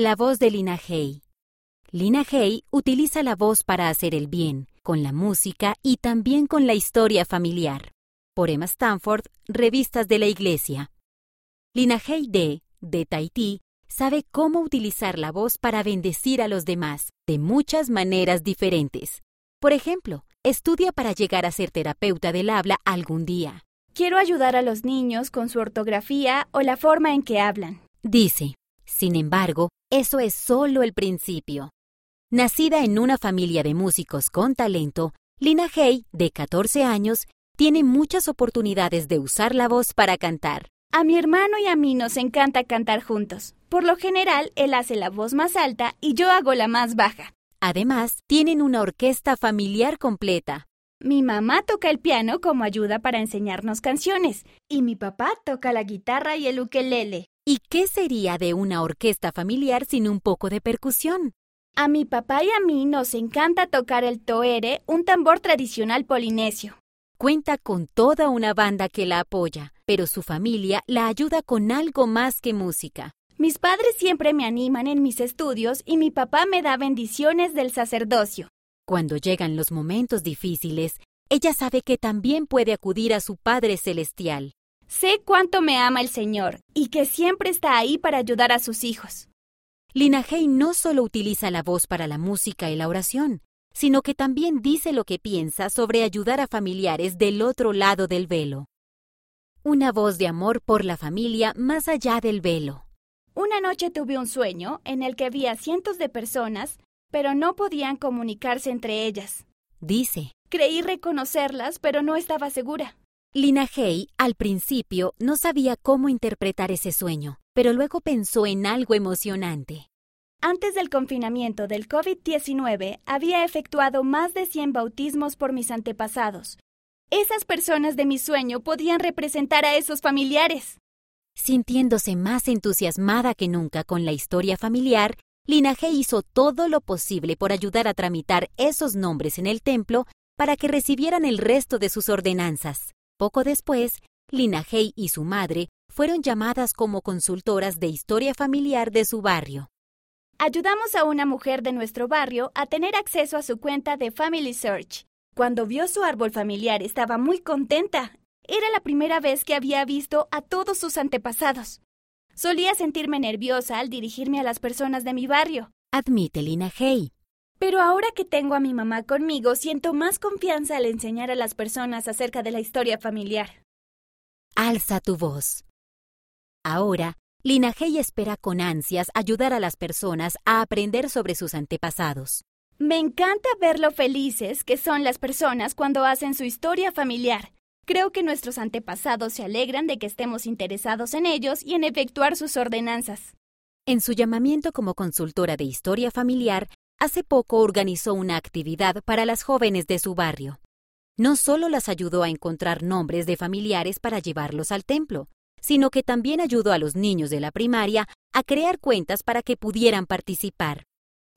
La voz de Lina Hay. Lina Hay utiliza la voz para hacer el bien, con la música y también con la historia familiar. Por Emma Stanford, Revistas de la Iglesia. Lina Hay de, de Tahití, sabe cómo utilizar la voz para bendecir a los demás, de muchas maneras diferentes. Por ejemplo, estudia para llegar a ser terapeuta del habla algún día. Quiero ayudar a los niños con su ortografía o la forma en que hablan. Dice, sin embargo, eso es solo el principio. Nacida en una familia de músicos con talento, Lina Hay, de 14 años, tiene muchas oportunidades de usar la voz para cantar. A mi hermano y a mí nos encanta cantar juntos. Por lo general, él hace la voz más alta y yo hago la más baja. Además, tienen una orquesta familiar completa. Mi mamá toca el piano como ayuda para enseñarnos canciones y mi papá toca la guitarra y el ukelele. ¿Y qué sería de una orquesta familiar sin un poco de percusión? A mi papá y a mí nos encanta tocar el toere, un tambor tradicional polinesio. Cuenta con toda una banda que la apoya, pero su familia la ayuda con algo más que música. Mis padres siempre me animan en mis estudios y mi papá me da bendiciones del sacerdocio. Cuando llegan los momentos difíciles, ella sabe que también puede acudir a su Padre Celestial. Sé cuánto me ama el Señor y que siempre está ahí para ayudar a sus hijos. Lina Hay no solo utiliza la voz para la música y la oración, sino que también dice lo que piensa sobre ayudar a familiares del otro lado del velo. Una voz de amor por la familia más allá del velo. Una noche tuve un sueño en el que vi a cientos de personas, pero no podían comunicarse entre ellas. Dice. Creí reconocerlas, pero no estaba segura. Lina Hay al principio no sabía cómo interpretar ese sueño, pero luego pensó en algo emocionante. Antes del confinamiento del COVID-19 había efectuado más de 100 bautismos por mis antepasados. Esas personas de mi sueño podían representar a esos familiares. Sintiéndose más entusiasmada que nunca con la historia familiar, Lina hizo todo lo posible por ayudar a tramitar esos nombres en el templo para que recibieran el resto de sus ordenanzas. Poco después, Lina Hay y su madre fueron llamadas como consultoras de historia familiar de su barrio. Ayudamos a una mujer de nuestro barrio a tener acceso a su cuenta de Family Search. Cuando vio su árbol familiar estaba muy contenta. Era la primera vez que había visto a todos sus antepasados. Solía sentirme nerviosa al dirigirme a las personas de mi barrio. Admite Lina Hay. Pero ahora que tengo a mi mamá conmigo, siento más confianza al enseñar a las personas acerca de la historia familiar. Alza tu voz. Ahora, Lina Hay espera con ansias ayudar a las personas a aprender sobre sus antepasados. Me encanta ver lo felices que son las personas cuando hacen su historia familiar. Creo que nuestros antepasados se alegran de que estemos interesados en ellos y en efectuar sus ordenanzas. En su llamamiento como consultora de historia familiar, hace poco organizó una actividad para las jóvenes de su barrio. No solo las ayudó a encontrar nombres de familiares para llevarlos al templo, sino que también ayudó a los niños de la primaria a crear cuentas para que pudieran participar.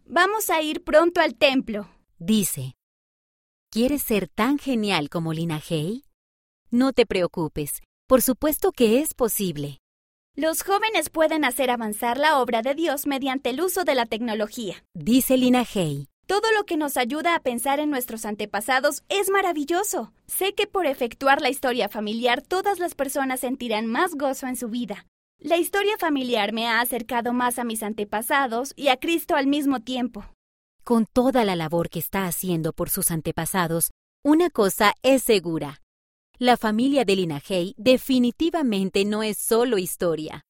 Vamos a ir pronto al templo, dice. ¿Quieres ser tan genial como Lina Hay? No te preocupes, por supuesto que es posible. Los jóvenes pueden hacer avanzar la obra de Dios mediante el uso de la tecnología, dice Lina Hay. Todo lo que nos ayuda a pensar en nuestros antepasados es maravilloso. Sé que por efectuar la historia familiar todas las personas sentirán más gozo en su vida. La historia familiar me ha acercado más a mis antepasados y a Cristo al mismo tiempo. Con toda la labor que está haciendo por sus antepasados, una cosa es segura. La familia de Lina Hay definitivamente no es solo historia.